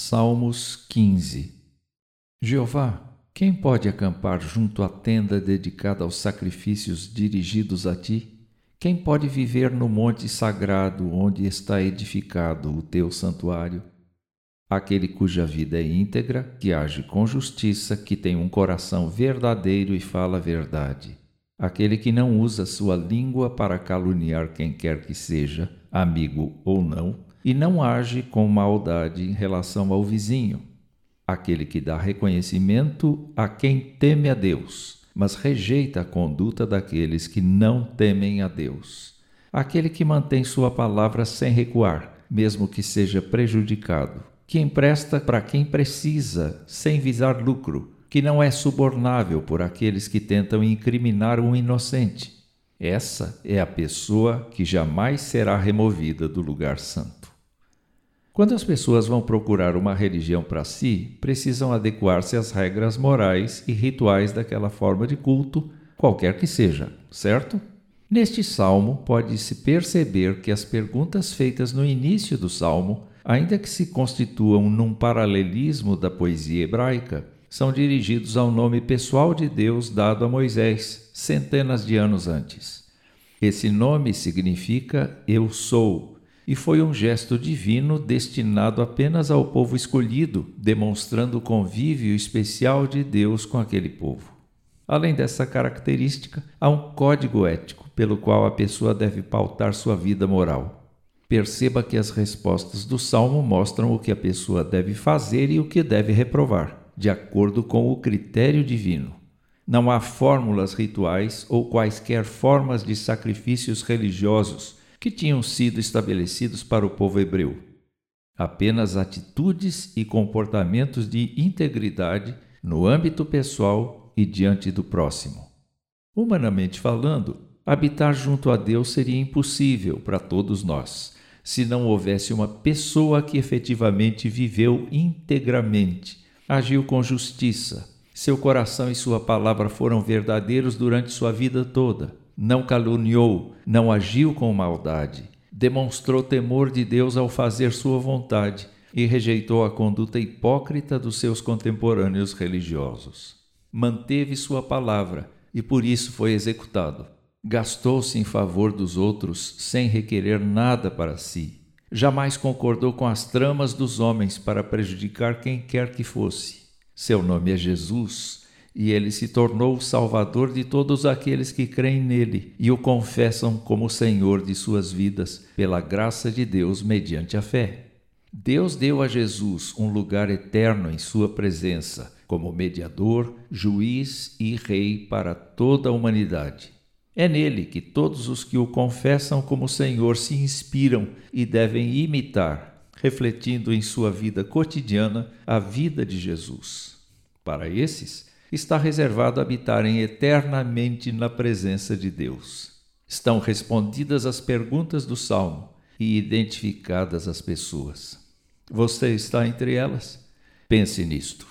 Salmos 15 Jeová, quem pode acampar junto à tenda dedicada aos sacrifícios dirigidos a ti? Quem pode viver no monte sagrado onde está edificado o teu santuário? Aquele cuja vida é íntegra, que age com justiça, que tem um coração verdadeiro e fala a verdade. Aquele que não usa sua língua para caluniar quem quer que seja, amigo ou não, e não age com maldade em relação ao vizinho, aquele que dá reconhecimento a quem teme a Deus, mas rejeita a conduta daqueles que não temem a Deus, aquele que mantém sua palavra sem recuar, mesmo que seja prejudicado, que empresta para quem precisa, sem visar lucro, que não é subornável por aqueles que tentam incriminar um inocente. Essa é a pessoa que jamais será removida do lugar santo. Quando as pessoas vão procurar uma religião para si, precisam adequar-se às regras morais e rituais daquela forma de culto, qualquer que seja, certo? Neste salmo, pode-se perceber que as perguntas feitas no início do salmo, ainda que se constituam num paralelismo da poesia hebraica, são dirigidos ao nome pessoal de Deus dado a Moisés centenas de anos antes. Esse nome significa Eu Sou e foi um gesto divino destinado apenas ao povo escolhido, demonstrando o convívio especial de Deus com aquele povo. Além dessa característica, há um código ético pelo qual a pessoa deve pautar sua vida moral. Perceba que as respostas do salmo mostram o que a pessoa deve fazer e o que deve reprovar, de acordo com o critério divino. Não há fórmulas rituais ou quaisquer formas de sacrifícios religiosos que tinham sido estabelecidos para o povo hebreu. Apenas atitudes e comportamentos de integridade no âmbito pessoal e diante do próximo. Humanamente falando, habitar junto a Deus seria impossível para todos nós, se não houvesse uma pessoa que efetivamente viveu integramente, agiu com justiça, seu coração e sua palavra foram verdadeiros durante sua vida toda não caluniou, não agiu com maldade, demonstrou temor de Deus ao fazer sua vontade e rejeitou a conduta hipócrita dos seus contemporâneos religiosos. Manteve sua palavra e por isso foi executado. Gastou-se em favor dos outros sem requerer nada para si. Jamais concordou com as tramas dos homens para prejudicar quem quer que fosse. Seu nome é Jesus e ele se tornou o Salvador de todos aqueles que creem nele e o confessam como Senhor de suas vidas, pela graça de Deus mediante a fé. Deus deu a Jesus um lugar eterno em Sua presença, como mediador, juiz e rei para toda a humanidade. É nele que todos os que o confessam como Senhor se inspiram e devem imitar, refletindo em sua vida cotidiana a vida de Jesus. Para esses, está reservado habitarem eternamente na presença de Deus. Estão respondidas as perguntas do salmo e identificadas as pessoas. Você está entre elas? Pense nisto.